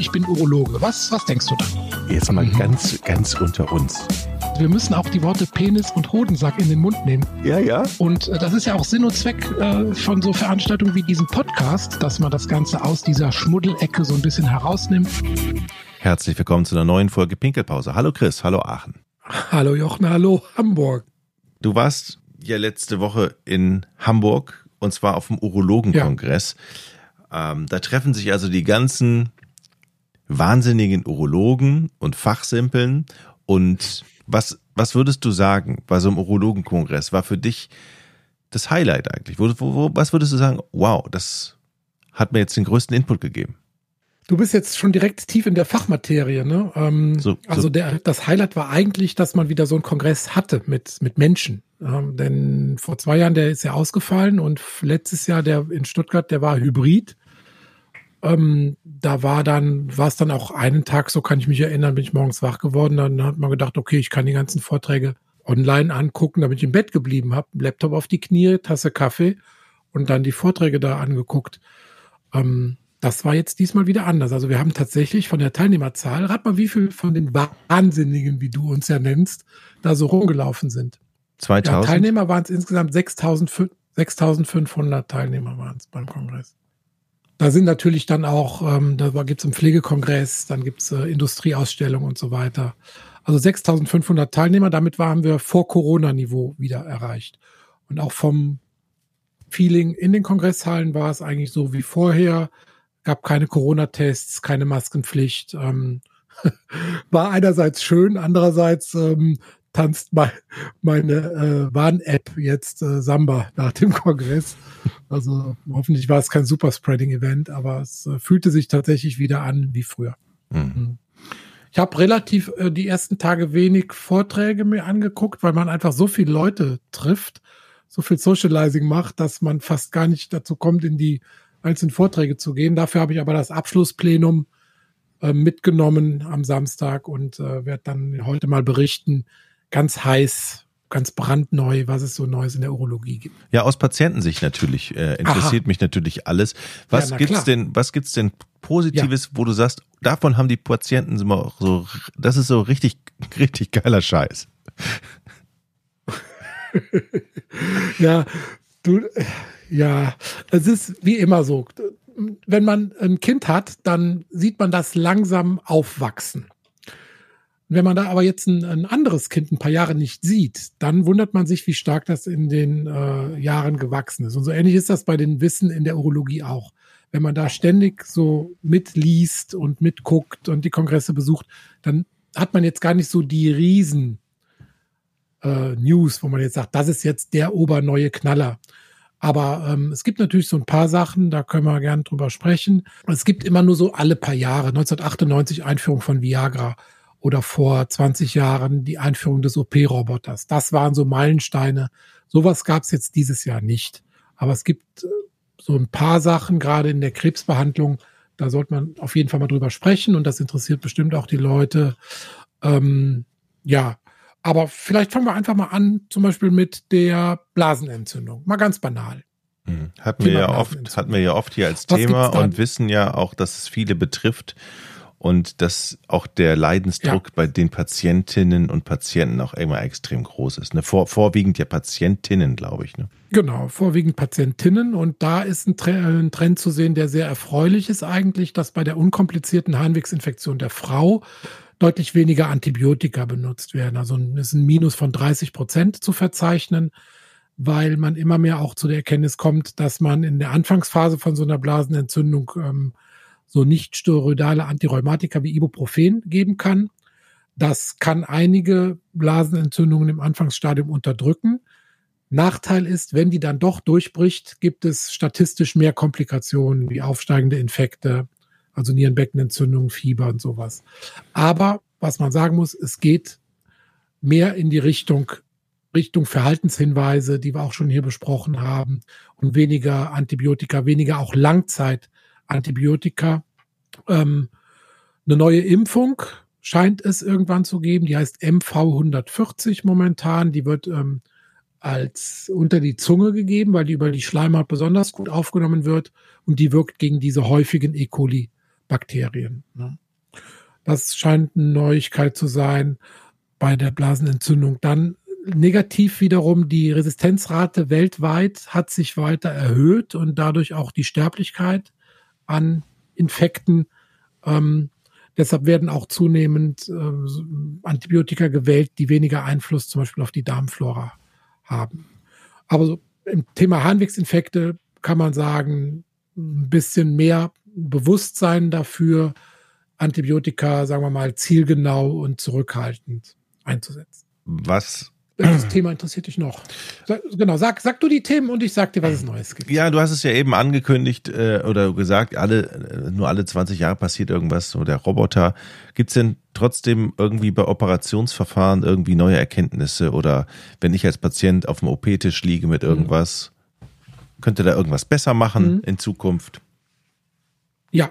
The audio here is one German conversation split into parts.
ich bin Urologe. Was, was denkst du dann? Jetzt mal mhm. ganz, ganz unter uns. Wir müssen auch die Worte Penis und Hodensack in den Mund nehmen. Ja, ja. Und äh, das ist ja auch Sinn und Zweck äh, von so Veranstaltungen wie diesem Podcast, dass man das Ganze aus dieser Schmuddelecke so ein bisschen herausnimmt. Herzlich willkommen zu einer neuen Folge Pinkelpause. Hallo Chris, hallo Aachen. Hallo Jochen, hallo Hamburg. Du warst ja letzte Woche in Hamburg und zwar auf dem Urologenkongress. Ja. Ähm, da treffen sich also die ganzen wahnsinnigen Urologen und Fachsimpeln. Und was, was würdest du sagen bei so einem Urologenkongress war für dich das Highlight eigentlich? Wo, wo, was würdest du sagen, wow, das hat mir jetzt den größten Input gegeben? Du bist jetzt schon direkt tief in der Fachmaterie, ne? Ähm, so, also Der, das Highlight war eigentlich, dass man wieder so einen Kongress hatte mit, mit Menschen. Ähm, denn vor zwei Jahren, der ist ja ausgefallen und letztes Jahr, der in Stuttgart, der war hybrid. Ähm, da war dann, war es dann auch einen Tag, so kann ich mich erinnern, bin ich morgens wach geworden. Dann hat man gedacht, okay, ich kann die ganzen Vorträge online angucken, damit ich im Bett geblieben habe. Laptop auf die Knie, Tasse Kaffee und dann die Vorträge da angeguckt. Ähm, das war jetzt diesmal wieder anders. Also wir haben tatsächlich von der Teilnehmerzahl, rat mal, wie viel von den Wahnsinnigen, wie du uns ja nennst, da so rumgelaufen sind. 2000? Ja, Teilnehmer waren es insgesamt 6500 Teilnehmer waren es beim Kongress. Da sind natürlich dann auch, ähm, da gibt es einen Pflegekongress, dann gibt es äh, Industrieausstellungen und so weiter. Also 6500 Teilnehmer, damit waren wir vor Corona-Niveau wieder erreicht. Und auch vom Feeling in den Kongresshallen war es eigentlich so wie vorher. Gab keine Corona-Tests, keine Maskenpflicht. Ähm, war einerseits schön, andererseits ähm, tanzt mein, meine äh, Warn-App jetzt äh, Samba nach dem Kongress. Also hoffentlich war es kein Superspreading-Event, aber es äh, fühlte sich tatsächlich wieder an wie früher. Mhm. mhm. Ich habe relativ äh, die ersten Tage wenig Vorträge mir angeguckt, weil man einfach so viele Leute trifft, so viel Socializing macht, dass man fast gar nicht dazu kommt, in die einzelnen Vorträge zu gehen. Dafür habe ich aber das Abschlussplenum äh, mitgenommen am Samstag und äh, werde dann heute mal berichten, ganz heiß, ganz brandneu, was es so Neues in der Urologie gibt. Ja, aus Patientensicht natürlich äh, interessiert Aha. mich natürlich alles. Was ja, gibt's klar. denn? Was gibt's denn Positives, ja. wo du sagst, davon haben die Patienten immer so, das ist so richtig, richtig geiler Scheiß. ja, du, ja, es ist wie immer so. Wenn man ein Kind hat, dann sieht man das langsam aufwachsen. Wenn man da aber jetzt ein, ein, anderes Kind ein paar Jahre nicht sieht, dann wundert man sich, wie stark das in den äh, Jahren gewachsen ist. Und so ähnlich ist das bei den Wissen in der Urologie auch. Wenn man da ständig so mitliest und mitguckt und die Kongresse besucht, dann hat man jetzt gar nicht so die Riesen äh, News, wo man jetzt sagt, das ist jetzt der oberneue Knaller. Aber ähm, es gibt natürlich so ein paar Sachen, da können wir gerne drüber sprechen. Es gibt immer nur so alle paar Jahre. 1998 Einführung von Viagra oder vor 20 Jahren die Einführung des OP-Roboters. Das waren so Meilensteine. Sowas gab es jetzt dieses Jahr nicht. Aber es gibt äh, so ein paar Sachen, gerade in der Krebsbehandlung, da sollte man auf jeden Fall mal drüber sprechen und das interessiert bestimmt auch die Leute. Ähm, ja, aber vielleicht fangen wir einfach mal an, zum Beispiel mit der Blasenentzündung. Mal ganz banal. Hm. Hatten wir, ja oft, hatten wir ja oft hier als Was Thema und wissen ja auch, dass es viele betrifft und dass auch der Leidensdruck ja. bei den Patientinnen und Patienten auch immer extrem groß ist. Ne? Vor, vorwiegend ja Patientinnen, glaube ich. Ne? Genau, vorwiegend Patientinnen. Und da ist ein, ein Trend zu sehen, der sehr erfreulich ist eigentlich, dass bei der unkomplizierten Harnwegsinfektion der Frau deutlich weniger Antibiotika benutzt werden. Also ist ein Minus von 30 Prozent zu verzeichnen, weil man immer mehr auch zu der Erkenntnis kommt, dass man in der Anfangsphase von so einer Blasenentzündung ähm, so nicht steroidale Antirheumatika wie Ibuprofen geben kann. Das kann einige Blasenentzündungen im Anfangsstadium unterdrücken. Nachteil ist, wenn die dann doch durchbricht, gibt es statistisch mehr Komplikationen wie aufsteigende Infekte, also Nierenbeckenentzündung, Fieber und sowas. Aber was man sagen muss, es geht mehr in die Richtung Richtung Verhaltenshinweise, die wir auch schon hier besprochen haben, und weniger Antibiotika, weniger auch Langzeit Antibiotika. Ähm, eine neue Impfung scheint es irgendwann zu geben, die heißt MV140 momentan. Die wird ähm, als unter die Zunge gegeben, weil die über die Schleimhaut besonders gut aufgenommen wird und die wirkt gegen diese häufigen E. coli Bakterien. Ne? Das scheint eine Neuigkeit zu sein bei der Blasenentzündung. Dann negativ wiederum die Resistenzrate weltweit hat sich weiter erhöht und dadurch auch die Sterblichkeit an Infekten. Ähm, deshalb werden auch zunehmend äh, Antibiotika gewählt, die weniger Einfluss zum Beispiel auf die Darmflora haben. Aber so im Thema Harnwegsinfekte kann man sagen, ein bisschen mehr Bewusstsein dafür, Antibiotika, sagen wir mal, zielgenau und zurückhaltend einzusetzen. Was das Thema interessiert dich noch? Sag, genau, sag, sag du die Themen und ich sag dir, was es Neues gibt. Ja, du hast es ja eben angekündigt äh, oder gesagt, alle, äh, nur alle 20 Jahre passiert irgendwas, so der Roboter. Gibt es denn trotzdem irgendwie bei Operationsverfahren irgendwie neue Erkenntnisse oder wenn ich als Patient auf dem OP-Tisch liege mit irgendwas, mhm. könnte da irgendwas besser machen mhm. in Zukunft? Ja,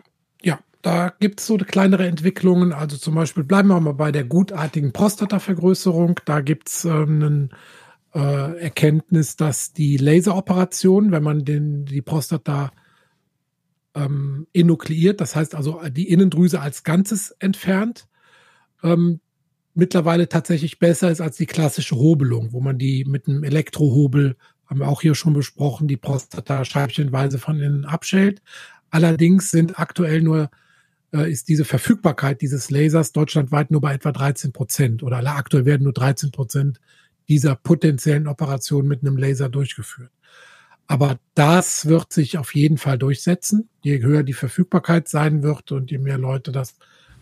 da gibt es so kleinere Entwicklungen. Also zum Beispiel bleiben wir mal bei der gutartigen Prostatavergrößerung. Da gibt es ähm, eine äh, Erkenntnis, dass die Laseroperation, wenn man den, die Prostata ähm, enukleiert, das heißt also die Innendrüse als Ganzes entfernt, ähm, mittlerweile tatsächlich besser ist als die klassische Hobelung, wo man die mit einem Elektrohobel, haben wir auch hier schon besprochen, die Prostata scheibchenweise von innen abschält. Allerdings sind aktuell nur ist diese Verfügbarkeit dieses Lasers deutschlandweit nur bei etwa 13 Prozent oder aktuell werden nur 13 Prozent dieser potenziellen Operationen mit einem Laser durchgeführt. Aber das wird sich auf jeden Fall durchsetzen. Je höher die Verfügbarkeit sein wird und je mehr Leute das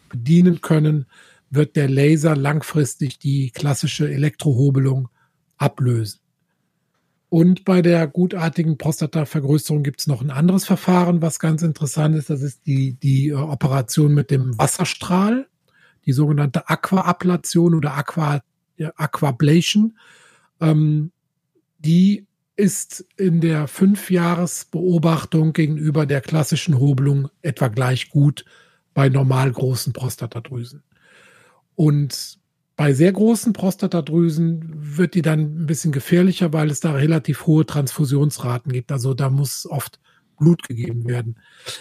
bedienen können, wird der Laser langfristig die klassische Elektrohobelung ablösen. Und bei der gutartigen Prostatavergrößerung gibt es noch ein anderes Verfahren, was ganz interessant ist. Das ist die, die äh, Operation mit dem Wasserstrahl, die sogenannte Aquaablation oder Aqua, ja, Aquablation. Ähm, die ist in der Fünfjahresbeobachtung gegenüber der klassischen Hobelung etwa gleich gut bei normal großen Prostatadrüsen. Und bei sehr großen Prostatadrüsen wird die dann ein bisschen gefährlicher, weil es da relativ hohe Transfusionsraten gibt. Also da muss oft Blut gegeben werden.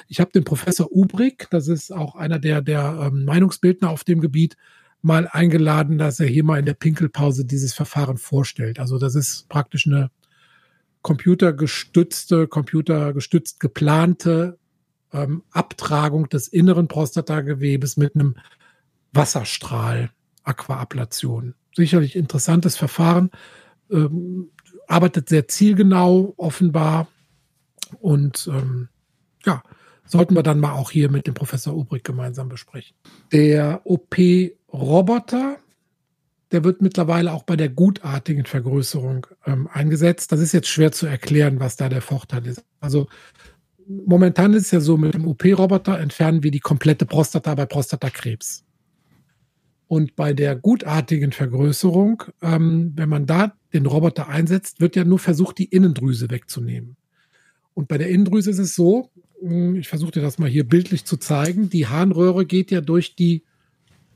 Ich habe den Professor Ubrig, das ist auch einer der, der ähm, Meinungsbildner auf dem Gebiet, mal eingeladen, dass er hier mal in der Pinkelpause dieses Verfahren vorstellt. Also das ist praktisch eine computergestützte, computergestützt geplante ähm, Abtragung des inneren Prostatagewebes mit einem Wasserstrahl. Aquaablation. Sicherlich interessantes Verfahren, ähm, arbeitet sehr zielgenau offenbar und ähm, ja, sollten wir dann mal auch hier mit dem Professor Ubrig gemeinsam besprechen. Der OP-Roboter, der wird mittlerweile auch bei der gutartigen Vergrößerung ähm, eingesetzt. Das ist jetzt schwer zu erklären, was da der Vorteil ist. Also momentan ist es ja so, mit dem OP-Roboter entfernen wir die komplette Prostata bei Prostatakrebs. Und bei der gutartigen Vergrößerung, ähm, wenn man da den Roboter einsetzt, wird ja nur versucht, die Innendrüse wegzunehmen. Und bei der Innendrüse ist es so, hm, ich versuche dir das mal hier bildlich zu zeigen, die Harnröhre geht ja durch die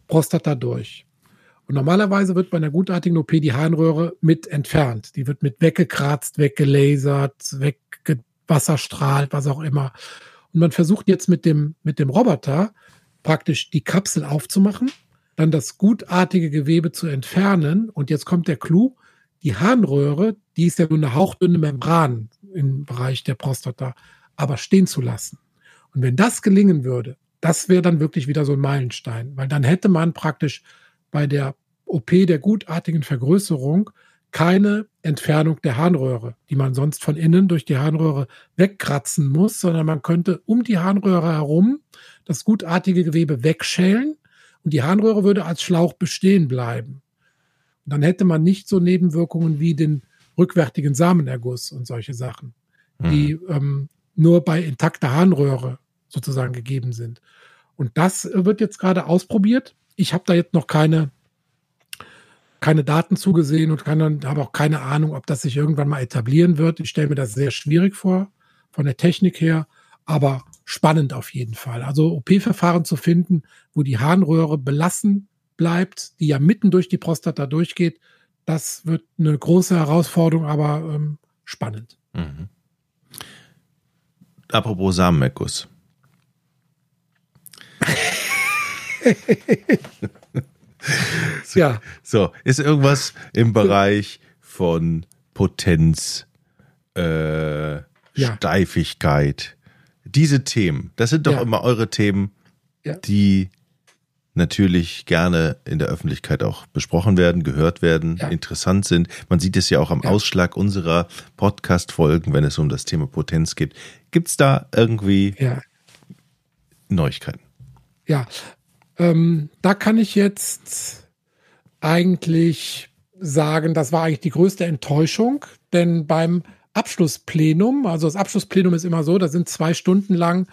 Prostata durch. Und normalerweise wird bei einer gutartigen OP die Harnröhre mit entfernt. Die wird mit weggekratzt, weggelasert, weggewasserstrahlt, was auch immer. Und man versucht jetzt mit dem, mit dem Roboter praktisch die Kapsel aufzumachen dann das gutartige Gewebe zu entfernen. Und jetzt kommt der Clou. Die Harnröhre, die ist ja nur eine hauchdünne Membran im Bereich der Prostata, aber stehen zu lassen. Und wenn das gelingen würde, das wäre dann wirklich wieder so ein Meilenstein, weil dann hätte man praktisch bei der OP der gutartigen Vergrößerung keine Entfernung der Harnröhre, die man sonst von innen durch die Harnröhre wegkratzen muss, sondern man könnte um die Harnröhre herum das gutartige Gewebe wegschälen und die Harnröhre würde als Schlauch bestehen bleiben. Und dann hätte man nicht so Nebenwirkungen wie den rückwärtigen Samenerguss und solche Sachen, die mhm. ähm, nur bei intakter Harnröhre sozusagen gegeben sind. Und das wird jetzt gerade ausprobiert. Ich habe da jetzt noch keine, keine Daten zugesehen und habe auch keine Ahnung, ob das sich irgendwann mal etablieren wird. Ich stelle mir das sehr schwierig vor, von der Technik her. Aber spannend auf jeden Fall. Also OP-Verfahren zu finden, wo die Harnröhre belassen bleibt, die ja mitten durch die Prostata durchgeht, das wird eine große Herausforderung, aber ähm, spannend. Mhm. Apropos Samenerguss. so, ja. So, ist irgendwas im Bereich von Potenz, äh, ja. Steifigkeit, diese Themen, das sind doch ja. immer eure Themen, ja. die natürlich gerne in der Öffentlichkeit auch besprochen werden, gehört werden, ja. interessant sind. Man sieht es ja auch am. Ausschlag unserer Podcast-Folgen, wenn es um das Thema Potenz geht. Gibt es da irgendwie. Neuigkeiten? Ja, ähm, da kann ich jetzt eigentlich sagen, das war eigentlich die größte Enttäuschung, denn beim Abschlussplenum, also das Abschlussplenum ist immer so, da sind zwei Stunden lang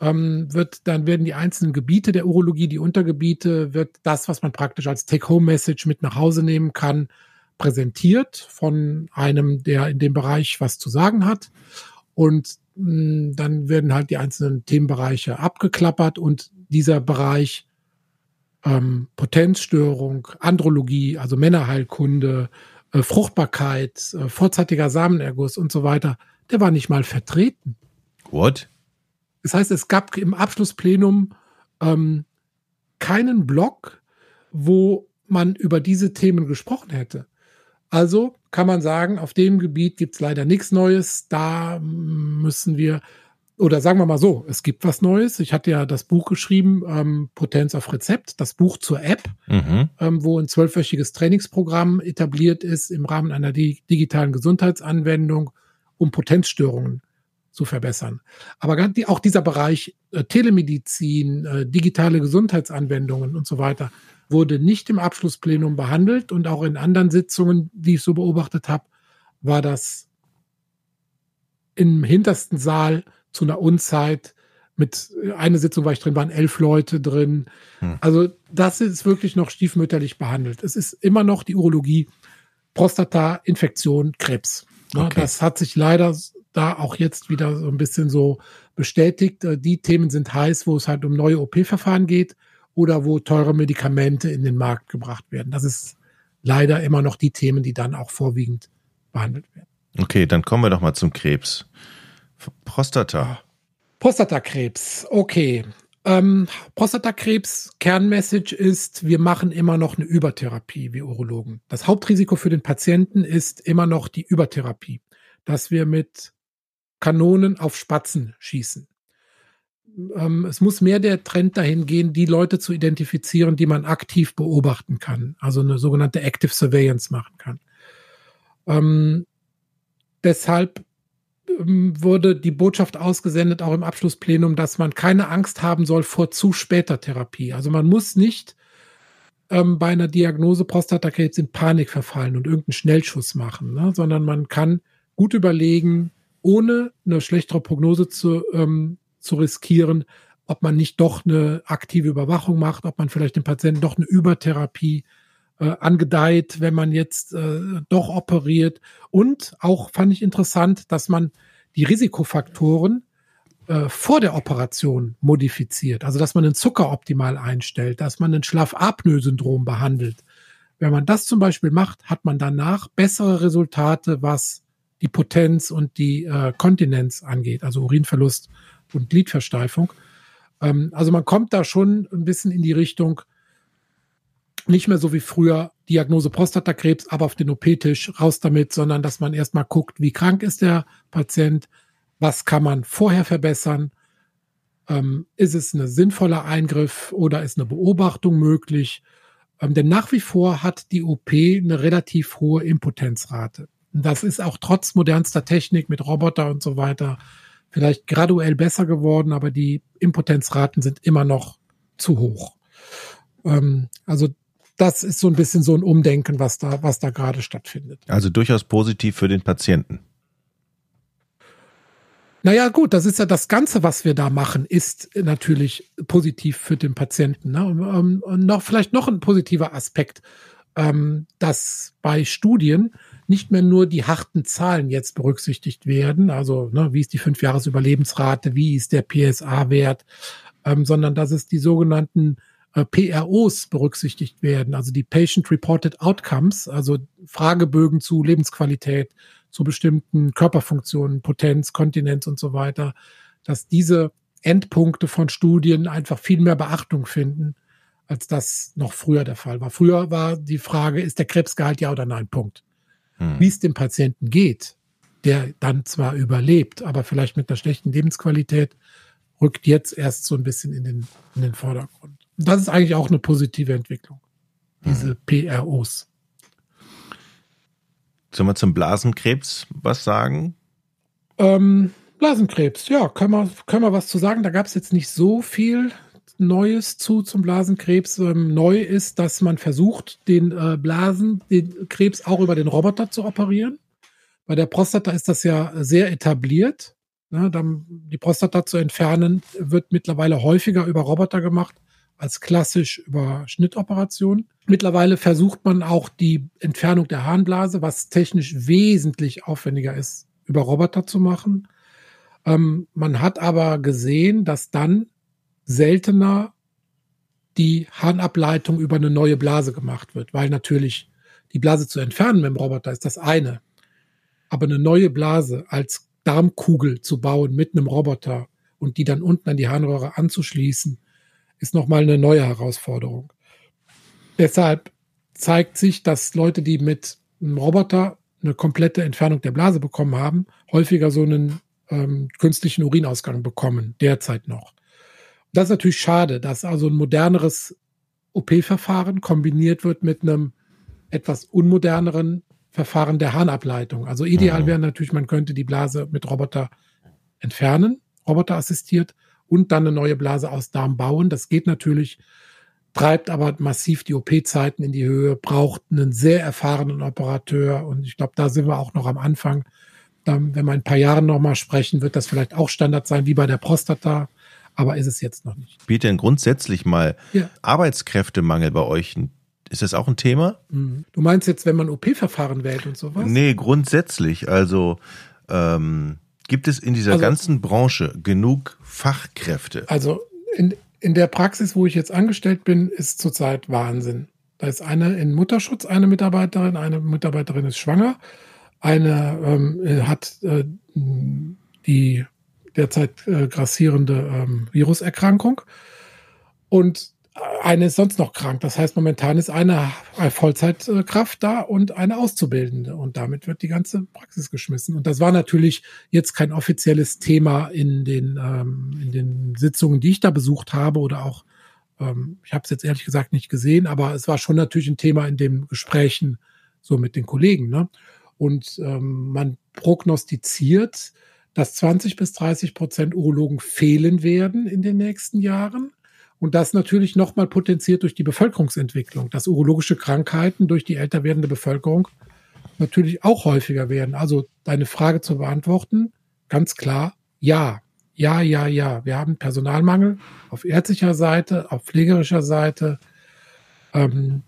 ähm, wird, dann werden die einzelnen Gebiete der Urologie, die Untergebiete, wird das, was man praktisch als Take-Home-Message mit nach Hause nehmen kann, präsentiert von einem, der in dem Bereich was zu sagen hat. Und mh, hm, dann werden halt die einzelnen Themenbereiche abgeklappert und dieser Bereich ähm, Potenzstörung, Andrologie, also Männerheilkunde, äh, Fruchtbarkeit, äh, vorzeitiger Samenerguss und so weiter, der war nicht mal vertreten. What? Das heißt, es gab im Abschlussplenum ähm, keinen Block, wo man über diese Themen gesprochen hätte. Also kann man sagen, auf dem Gebiet gibt es leider nichts Neues. Da müssen wir, oder sagen wir mal so, es gibt was Neues. Ich hatte ja das Buch geschrieben, ähm, Potenz auf Rezept, das Buch zur App, mhm. ähm, wo ein zwölfwöchiges Trainingsprogramm etabliert ist im Rahmen einer digitalen Gesundheitsanwendung, um Potenzstörungen zu verbessern. Aber auch dieser Bereich äh, Telemedizin, äh, digitale Gesundheitsanwendungen und so weiter wurde nicht im Abschlussplenum behandelt und auch in anderen Sitzungen, die ich so beobachtet habe, war das im hintersten Saal zu einer Unzeit. Mit einer Sitzung war ich drin, waren elf Leute drin. Hm. Also das ist wirklich noch stiefmütterlich behandelt. Es ist immer noch die Urologie, Prostata, Infektion, Krebs. Ne, okay. Das hat sich leider da auch jetzt wieder so ein bisschen so bestätigt. Äh, die Themen sind heiß, wo es halt um neue OP-Verfahren geht oder wo teure Medikamente in den Markt gebracht werden. Das ist leider immer noch die Themen, die dann auch vorwiegend behandelt werden. Okay, dann kommen wir doch mal zum Krebs. Prostata. Prostatakrebs, okay. Ähm, Prostatakrebs, Kernmessage ist, wir machen immer noch eine Übertherapie, wie Urologen. Das Hauptrisiko für den Patienten ist immer noch die Übertherapie, dass wir mit Kanonen auf Spatzen schießen. Ähm, es muss mehr der Trend dahin gehen, die Leute zu identifizieren, die man aktiv beobachten kann, also eine sogenannte Active Surveillance machen kann. Ähm, deshalb wurde die Botschaft ausgesendet, auch im Abschlussplenum, dass man keine Angst haben soll vor zu später Therapie. Also man muss nicht ähm, bei einer Diagnose Prostatakrebs in Panik verfallen und irgendeinen Schnellschuss machen, ne? sondern man kann gut überlegen, ohne eine schlechtere Prognose zu, ähm, zu riskieren, ob man nicht doch eine aktive Überwachung macht, ob man vielleicht dem Patienten doch eine Übertherapie äh, angedeiht, wenn man jetzt äh, doch operiert. Und auch fand ich interessant, dass man die Risikofaktoren äh, vor der Operation modifiziert. Also dass man den Zucker optimal einstellt, dass man ein Schlafapnoe-Syndrom behandelt. Wenn man das zum Beispiel macht, hat man danach bessere Resultate, was die Potenz und die äh, Kontinenz angeht, also Urinverlust und Gliedversteifung. Ähm, also man kommt da schon ein bisschen in die Richtung, nicht mehr so wie früher Diagnose Prostatakrebs, aber auf den OP-Tisch raus damit, sondern dass man erstmal guckt, wie krank ist der Patient, was kann man vorher verbessern, ähm, ist es ein sinnvoller Eingriff oder ist eine Beobachtung möglich? Ähm, denn nach wie vor hat die OP eine relativ hohe Impotenzrate. Das ist auch trotz modernster Technik mit Roboter und so weiter vielleicht graduell besser geworden, aber die Impotenzraten sind immer noch zu hoch. Ähm, also das ist so ein bisschen so ein Umdenken, was da, was da gerade stattfindet. Also durchaus positiv für den Patienten. Naja, gut, das ist ja das Ganze, was wir da machen, ist natürlich positiv für den Patienten. Ne? Und, ähm, und noch vielleicht noch ein positiver Aspekt, ähm, dass bei Studien nicht mehr nur die harten Zahlen jetzt berücksichtigt werden, also ne, wie ist die Fünfjahresüberlebensrate, wie ist der PSA-Wert, ähm, sondern dass es die sogenannten äh, PROs berücksichtigt werden, also die Patient Reported Outcomes, also Fragebögen zu Lebensqualität, zu bestimmten Körperfunktionen, Potenz, Kontinenz und so weiter, dass diese Endpunkte von Studien einfach viel mehr Beachtung finden als das noch früher der Fall war. Früher war die Frage, ist der Krebsgehalt ja oder nein? Punkt. Hm. Wie es dem Patienten geht, der dann zwar überlebt, aber vielleicht mit einer schlechten Lebensqualität, rückt jetzt erst so ein bisschen in den, in den Vordergrund. Das ist eigentlich auch eine positive Entwicklung, diese hm. PROs. Sollen wir zum Blasenkrebs was sagen? Ähm, Blasenkrebs, ja, können wir, können wir was zu sagen. Da gab es jetzt nicht so viel Neues zu zum Blasenkrebs. Ähm, neu ist, dass man versucht, den äh, Blasen, den Krebs auch über den Roboter zu operieren. Bei der Prostata ist das ja sehr etabliert. Ne, die Prostata zu entfernen wird mittlerweile häufiger über Roboter gemacht als klassisch über Schnittoperationen. Mittlerweile versucht man auch die Entfernung der Harnblase, was technisch wesentlich aufwendiger ist, über Roboter zu machen. Ähm, man hat aber gesehen, dass dann seltener die Harnableitung über eine neue Blase gemacht wird, weil natürlich die Blase zu entfernen mit dem Roboter ist das eine. Aber eine neue Blase als Darmkugel zu bauen mit einem Roboter und die dann unten an die Harnröhre anzuschließen, ist nochmal eine neue Herausforderung. Deshalb zeigt sich, dass Leute, die mit einem Roboter eine komplette Entfernung der Blase bekommen haben, häufiger so einen ähm, künstlichen Urinausgang bekommen, derzeit noch. Das ist natürlich schade, dass also ein moderneres OP-Verfahren kombiniert wird mit einem etwas unmoderneren Verfahren der Harnableitung. Also ideal mhm. wäre natürlich, man könnte die Blase mit Roboter entfernen, Roboter assistiert und dann eine neue Blase aus Darm bauen. Das geht natürlich, treibt aber massiv die OP-Zeiten in die Höhe, braucht einen sehr erfahrenen Operateur und ich glaube, da sind wir auch noch am Anfang. Dann, wenn wir in ein paar Jahren nochmal sprechen, wird das vielleicht auch Standard sein, wie bei der Prostata aber ist es jetzt noch nicht. Spielt denn grundsätzlich mal ja. Arbeitskräftemangel bei euch ist das auch ein Thema? Mhm. Du meinst jetzt, wenn man OP-Verfahren wählt und sowas? Nee, grundsätzlich. Also ähm, gibt es in dieser also, ganzen Branche genug Fachkräfte? Also in, in der Praxis, wo ich jetzt angestellt bin, ist zurzeit Wahnsinn. Da ist eine in Mutterschutz, eine Mitarbeiterin, eine Mitarbeiterin ist schwanger, eine ähm, hat äh, die derzeit äh, grassierende ähm, Viruserkrankung. Und eine ist sonst noch krank. Das heißt, momentan ist eine Vollzeitkraft da und eine Auszubildende. Und damit wird die ganze Praxis geschmissen. Und das war natürlich jetzt kein offizielles Thema in den, ähm, in den Sitzungen, die ich da besucht habe oder auch, ähm, ich habe es jetzt ehrlich gesagt nicht gesehen, aber es war schon natürlich ein Thema in den Gesprächen so mit den Kollegen. Ne? Und ähm, man prognostiziert, dass 20 bis 30 Prozent Urologen fehlen werden in den nächsten Jahren. Und das natürlich nochmal potenziert durch die Bevölkerungsentwicklung, dass urologische Krankheiten durch die älter werdende Bevölkerung natürlich auch häufiger werden. Also deine Frage zu beantworten, ganz klar, ja. Ja, ja, ja. Wir haben Personalmangel auf ärztlicher Seite, auf pflegerischer Seite. Ähm,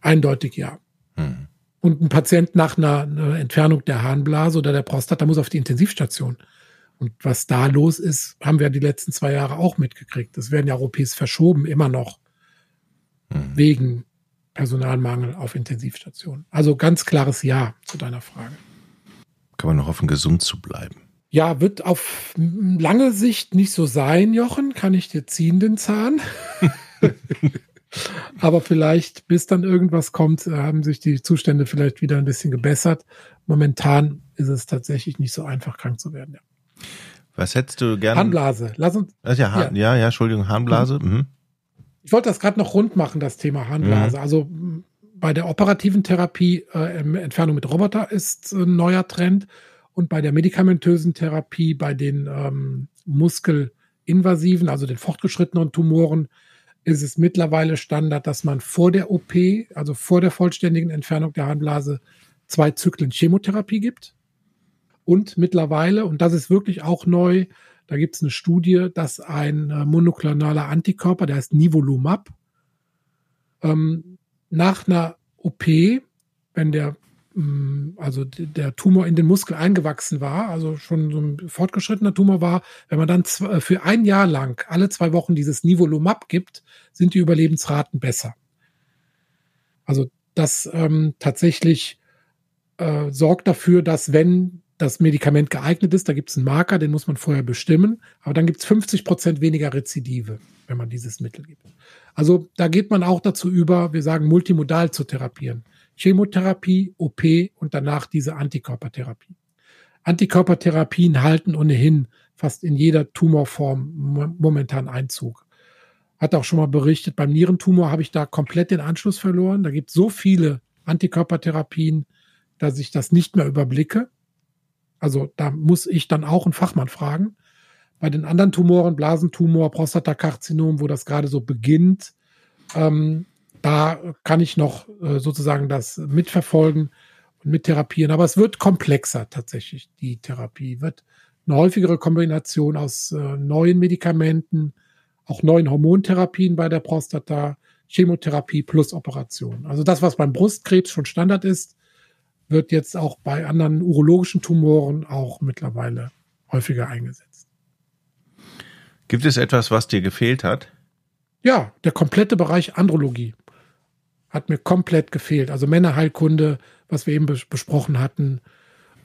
eindeutig ja. Hm und ein Patient nach einer, einer Entfernung der Harnblase oder der Prostata muss auf die Intensivstation. Und was da los ist, haben wir die letzten zwei Jahre auch mitgekriegt. Das werden ja Europäes verschoben, immer noch. Mhm. Wegen Personalmangel auf Intensivstationen. Also ganz klares Ja zu deiner Frage. Kann man noch hoffen, gesund zu bleiben? Ja, wird auf lange Sicht nicht so sein, Jochen. Kann ich dir ziehen, den Zahn? Aber vielleicht, bis dann irgendwas kommt, haben sich die Zustände vielleicht wieder ein bisschen gebessert. Momentan ist es tatsächlich nicht so einfach, krank zu werden. Ja. Was hättest du gerne? Harnblase. Lass uns. ja, ja, ja, ja, Entschuldigung, Harnblase. Mhm. mhm. Ich wollte das gerade noch rund machen, das Thema Harnblase. Mhm. Also bei der operativen Therapie, äh, Entfernung mit Roboter ist ein neuer Trend. Und bei der medikamentösen Therapie, bei den ähm, muskelinvasiven, also den fortgeschrittenen Tumoren, ist es mittlerweile Standard, dass man vor der OP, also vor der vollständigen Entfernung der Harnblase, zwei Zyklen Chemotherapie gibt. Und mittlerweile, und das ist wirklich auch neu, da gibt es eine Studie, dass ein äh, monoklonaler Antikörper, der heißt Nivolumab, ähm, nach einer OP, wenn der Mm, also der Tumor in den Muskel eingewachsen war, also schon so ein fortgeschrittener Tumor war, wenn man dann äh, für ein Jahr lang alle zwei Wochen dieses Nivolumab gibt, sind die Überlebensraten besser. Also das ähm, tatsächlich äh, sorgt dafür, dass wenn das Medikament geeignet ist, da gibt es einen Marker, den muss man vorher bestimmen, aber dann gibt es 50 Prozent weniger Rezidive, wenn man dieses Mittel gibt. Also da geht man auch dazu über, wir sagen multimodal zu therapieren. Chemotherapie, OP und danach diese Antikörpertherapie. Antikörpertherapien halten ohnehin fast in jeder Tumorform momentan Einzug. Hat auch schon mal berichtet, beim Nierentumor habe ich da komplett den Anschluss verloren. Da gibt es so viele Antikörpertherapien, dass ich das nicht mehr überblicke. Also da muss ich dann auch einen Fachmann fragen. Bei den anderen Tumoren, Blasentumor, Prostatakarzinom, wo das gerade so beginnt, ähm, da kann ich noch äh, sozusagen das mitverfolgen und mittherapieren. Aber es wird komplexer tatsächlich, die Therapie. Wird eine häufigere Kombination aus äh, neuen Medikamenten, auch neuen Hormontherapien bei der Prostata, Chemotherapie plus Operation. Also das, was beim Brustkrebs schon Standard ist, wird jetzt auch bei anderen urologischen Tumoren auch mittlerweile häufiger eingesetzt. Gibt es etwas, was dir gefehlt hat? Ja, der komplette Bereich Andrologie hat mir komplett gefehlt. Also Männerheilkunde, was wir eben besprochen hatten,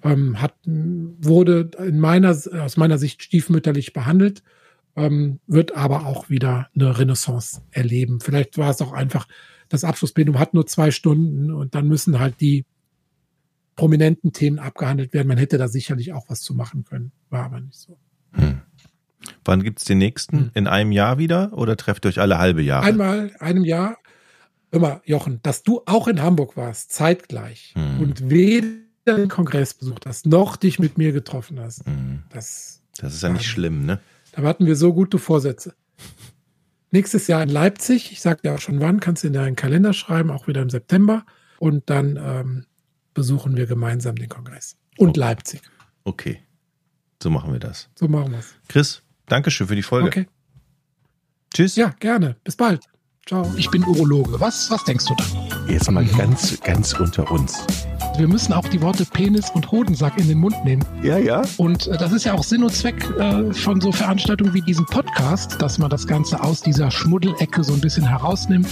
ähm, hat, wurde in meiner, aus meiner Sicht stiefmütterlich behandelt, ähm, wird aber auch wieder eine Renaissance erleben. Vielleicht war es auch einfach, das Abschlussplenum hat nur zwei Stunden und dann müssen halt die prominenten Themen abgehandelt werden. Man hätte da sicherlich auch was zu machen können, war aber nicht so. Hm. Wann gibt es den nächsten? Hm. In einem Jahr wieder oder trefft ihr euch alle halbe Jahre? Einmal, einem Jahr. Immer, Jochen, dass du auch in Hamburg warst, zeitgleich hm. und weder den Kongress besucht hast, noch dich mit mir getroffen hast. Hm. Das, das ist ja nicht schlimm, ne? Da hatten wir so gute Vorsätze. Nächstes Jahr in Leipzig, ich sag dir auch schon wann, kannst du in deinen Kalender schreiben, auch wieder im September. Und dann ähm, besuchen wir gemeinsam den Kongress. Und okay. Leipzig. Okay. So machen wir das. So machen wir es. Chris, Dankeschön für die Folge. Okay. Tschüss. Ja, gerne. Bis bald. Ciao. Ich bin Urologe. Was, was denkst du da? Jetzt mal ganz, ganz unter uns. Wir müssen auch die Worte Penis und Hodensack in den Mund nehmen. Ja, ja. Und äh, das ist ja auch Sinn und Zweck äh, von so Veranstaltungen wie diesem Podcast, dass man das Ganze aus dieser Schmuddelecke so ein bisschen herausnimmt.